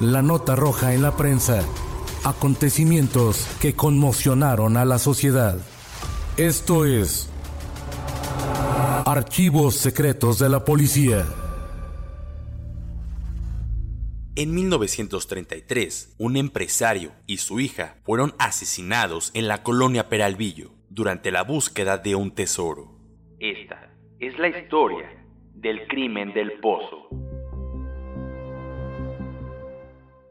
La nota roja en la prensa. Acontecimientos que conmocionaron a la sociedad. Esto es Archivos Secretos de la Policía. En 1933, un empresario y su hija fueron asesinados en la colonia Peralvillo durante la búsqueda de un tesoro. Esta es la historia del crimen del pozo.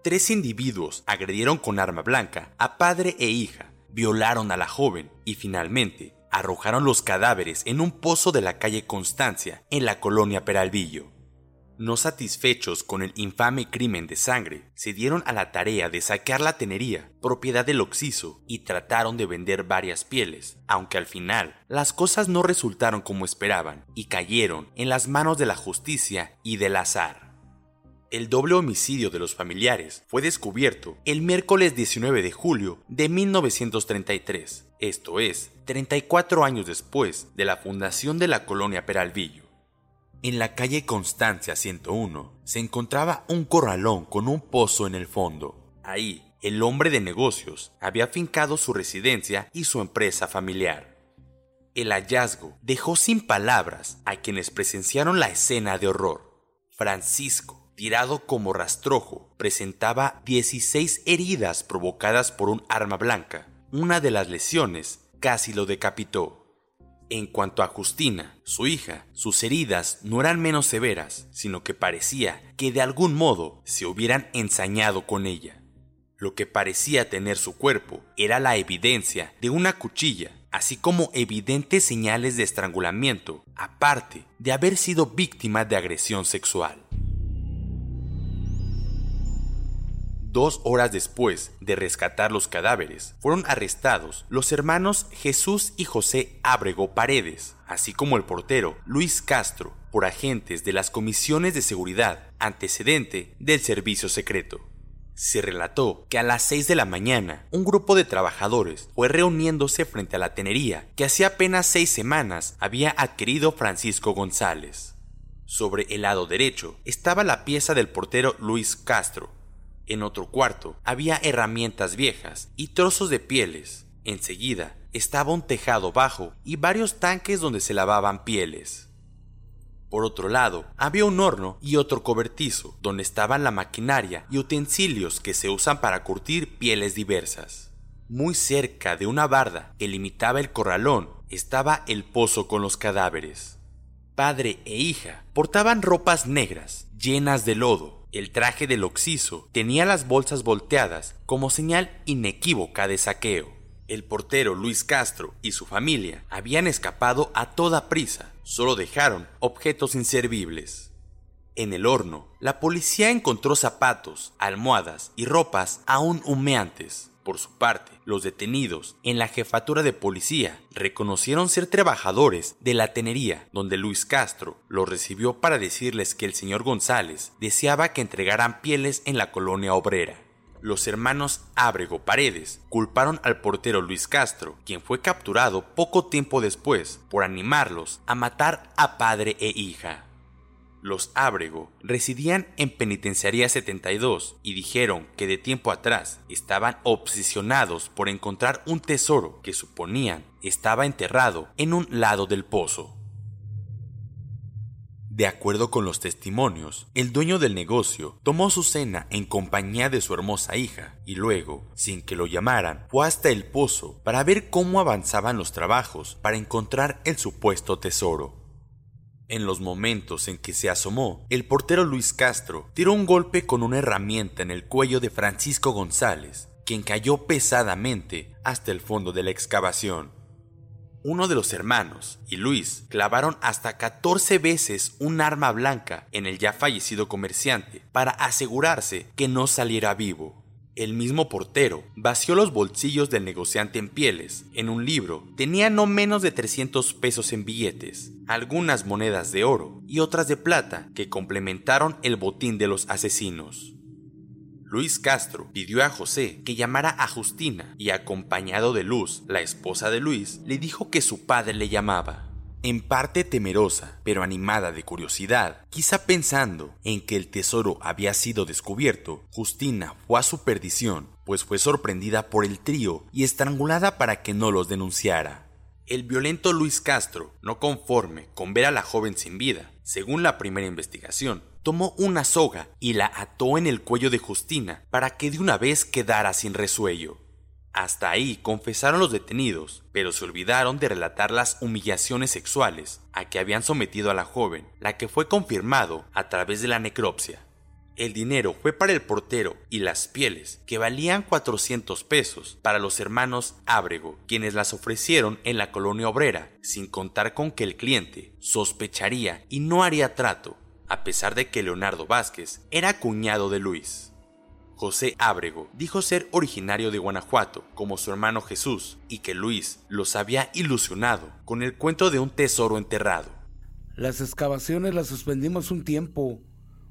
Tres individuos agredieron con arma blanca a padre e hija, violaron a la joven y finalmente arrojaron los cadáveres en un pozo de la calle Constancia en la colonia Peralvillo. No satisfechos con el infame crimen de sangre, se dieron a la tarea de saquear la tenería, propiedad del Oxiso, y trataron de vender varias pieles, aunque al final las cosas no resultaron como esperaban y cayeron en las manos de la justicia y del azar. El doble homicidio de los familiares fue descubierto el miércoles 19 de julio de 1933, esto es, 34 años después de la fundación de la colonia Peralvillo. En la calle Constancia 101 se encontraba un corralón con un pozo en el fondo. Ahí, el hombre de negocios había fincado su residencia y su empresa familiar. El hallazgo dejó sin palabras a quienes presenciaron la escena de horror. Francisco, tirado como rastrojo, presentaba 16 heridas provocadas por un arma blanca. Una de las lesiones casi lo decapitó. En cuanto a Justina, su hija, sus heridas no eran menos severas, sino que parecía que de algún modo se hubieran ensañado con ella. Lo que parecía tener su cuerpo era la evidencia de una cuchilla, así como evidentes señales de estrangulamiento, aparte de haber sido víctima de agresión sexual. Dos horas después de rescatar los cadáveres, fueron arrestados los hermanos Jesús y José Ábrego Paredes, así como el portero Luis Castro, por agentes de las comisiones de seguridad antecedente del servicio secreto. Se relató que a las 6 de la mañana un grupo de trabajadores fue reuniéndose frente a la tenería que hacía apenas seis semanas había adquirido Francisco González. Sobre el lado derecho estaba la pieza del portero Luis Castro, en otro cuarto había herramientas viejas y trozos de pieles. Enseguida estaba un tejado bajo y varios tanques donde se lavaban pieles. Por otro lado, había un horno y otro cobertizo, donde estaban la maquinaria y utensilios que se usan para curtir pieles diversas. Muy cerca de una barda que limitaba el corralón estaba el pozo con los cadáveres. Padre e hija portaban ropas negras, llenas de lodo, el traje del Oxiso tenía las bolsas volteadas como señal inequívoca de saqueo. El portero Luis Castro y su familia habían escapado a toda prisa, solo dejaron objetos inservibles. En el horno, la policía encontró zapatos, almohadas y ropas aún humeantes. Por su parte, los detenidos en la jefatura de policía reconocieron ser trabajadores de la tenería, donde Luis Castro los recibió para decirles que el señor González deseaba que entregaran pieles en la colonia obrera. Los hermanos Ábrego Paredes culparon al portero Luis Castro, quien fue capturado poco tiempo después por animarlos a matar a padre e hija. Los Ábrego residían en Penitenciaría 72 y dijeron que de tiempo atrás estaban obsesionados por encontrar un tesoro que suponían estaba enterrado en un lado del pozo. De acuerdo con los testimonios, el dueño del negocio tomó su cena en compañía de su hermosa hija y luego, sin que lo llamaran, fue hasta el pozo para ver cómo avanzaban los trabajos para encontrar el supuesto tesoro. En los momentos en que se asomó, el portero Luis Castro tiró un golpe con una herramienta en el cuello de Francisco González, quien cayó pesadamente hasta el fondo de la excavación uno de los hermanos y Luis clavaron hasta 14 veces un arma blanca en el ya fallecido comerciante para asegurarse que no saliera vivo. El mismo portero vació los bolsillos del negociante en pieles. En un libro tenía no menos de 300 pesos en billetes, algunas monedas de oro y otras de plata que complementaron el botín de los asesinos. Luis Castro pidió a José que llamara a Justina y acompañado de Luz, la esposa de Luis, le dijo que su padre le llamaba. En parte temerosa, pero animada de curiosidad, quizá pensando en que el tesoro había sido descubierto, Justina fue a su perdición, pues fue sorprendida por el trío y estrangulada para que no los denunciara. El violento Luis Castro, no conforme con ver a la joven sin vida, según la primera investigación, tomó una soga y la ató en el cuello de Justina para que de una vez quedara sin resuello. Hasta ahí confesaron los detenidos, pero se olvidaron de relatar las humillaciones sexuales a que habían sometido a la joven, la que fue confirmado a través de la necropsia. El dinero fue para el portero y las pieles, que valían 400 pesos, para los hermanos Ábrego, quienes las ofrecieron en la colonia obrera, sin contar con que el cliente sospecharía y no haría trato, a pesar de que Leonardo Vázquez era cuñado de Luis. José Ábrego dijo ser originario de Guanajuato, como su hermano Jesús, y que Luis los había ilusionado con el cuento de un tesoro enterrado. Las excavaciones las suspendimos un tiempo,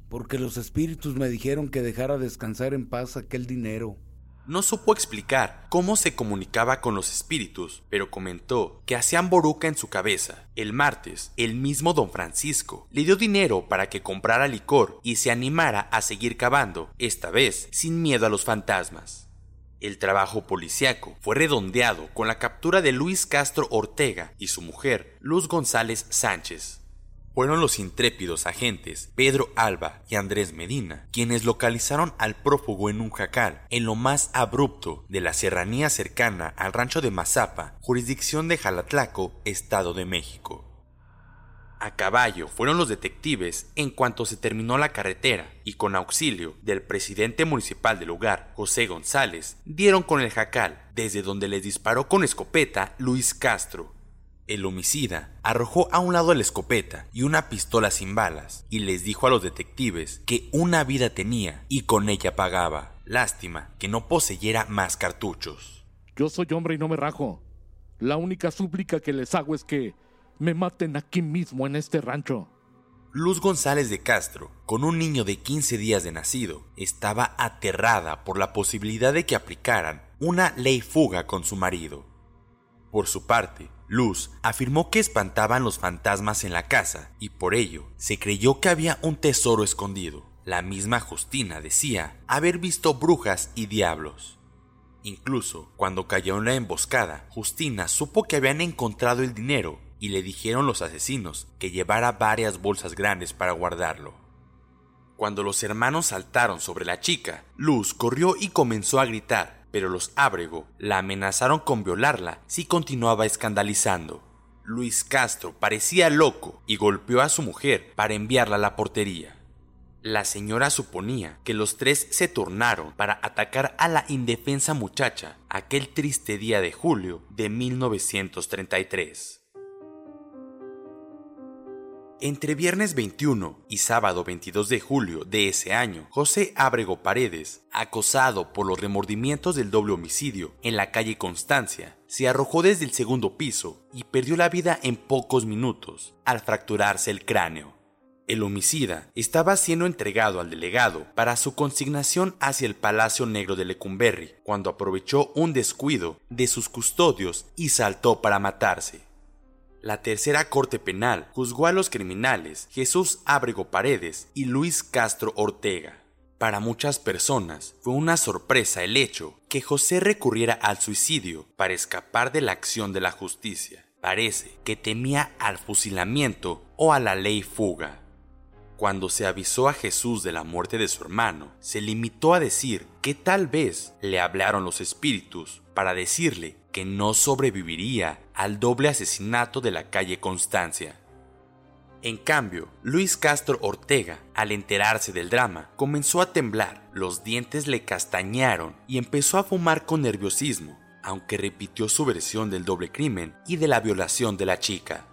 porque los espíritus me dijeron que dejara descansar en paz aquel dinero. No supo explicar cómo se comunicaba con los espíritus, pero comentó que hacían boruca en su cabeza. El martes, el mismo don Francisco le dio dinero para que comprara licor y se animara a seguir cavando, esta vez sin miedo a los fantasmas. El trabajo policiaco fue redondeado con la captura de Luis Castro Ortega y su mujer, Luz González Sánchez fueron los intrépidos agentes Pedro Alba y Andrés Medina quienes localizaron al prófugo en un jacal, en lo más abrupto de la serranía cercana al rancho de Mazapa, jurisdicción de Jalatlaco, Estado de México. A caballo fueron los detectives en cuanto se terminó la carretera y con auxilio del presidente municipal del lugar, José González, dieron con el jacal, desde donde les disparó con escopeta Luis Castro, el homicida arrojó a un lado la escopeta y una pistola sin balas y les dijo a los detectives que una vida tenía y con ella pagaba. Lástima que no poseyera más cartuchos. Yo soy hombre y no me rajo. La única súplica que les hago es que me maten aquí mismo en este rancho. Luz González de Castro, con un niño de 15 días de nacido, estaba aterrada por la posibilidad de que aplicaran una ley fuga con su marido. Por su parte, Luz afirmó que espantaban los fantasmas en la casa y por ello se creyó que había un tesoro escondido. La misma Justina decía haber visto brujas y diablos. Incluso cuando cayó en la emboscada, Justina supo que habían encontrado el dinero y le dijeron los asesinos que llevara varias bolsas grandes para guardarlo. Cuando los hermanos saltaron sobre la chica, Luz corrió y comenzó a gritar, pero los Ábrego la amenazaron con violarla si continuaba escandalizando. Luis Castro parecía loco y golpeó a su mujer para enviarla a la portería. La señora suponía que los tres se turnaron para atacar a la indefensa muchacha aquel triste día de julio de 1933. Entre viernes 21 y sábado 22 de julio de ese año, José Ábrego Paredes, acosado por los remordimientos del doble homicidio en la calle Constancia, se arrojó desde el segundo piso y perdió la vida en pocos minutos al fracturarse el cráneo. El homicida estaba siendo entregado al delegado para su consignación hacia el Palacio Negro de Lecumberri cuando aprovechó un descuido de sus custodios y saltó para matarse. La tercera corte penal juzgó a los criminales Jesús Ábrego Paredes y Luis Castro Ortega. Para muchas personas fue una sorpresa el hecho que José recurriera al suicidio para escapar de la acción de la justicia. Parece que temía al fusilamiento o a la ley fuga. Cuando se avisó a Jesús de la muerte de su hermano, se limitó a decir que tal vez le hablaron los espíritus para decirle que no sobreviviría al doble asesinato de la calle Constancia. En cambio, Luis Castro Ortega, al enterarse del drama, comenzó a temblar, los dientes le castañaron y empezó a fumar con nerviosismo, aunque repitió su versión del doble crimen y de la violación de la chica.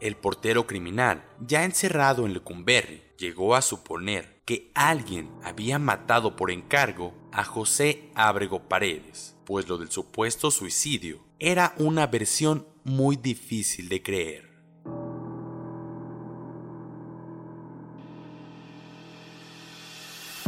El portero criminal, ya encerrado en Lecumberri, llegó a suponer que alguien había matado por encargo a José Ábrego Paredes, pues lo del supuesto suicidio era una versión muy difícil de creer.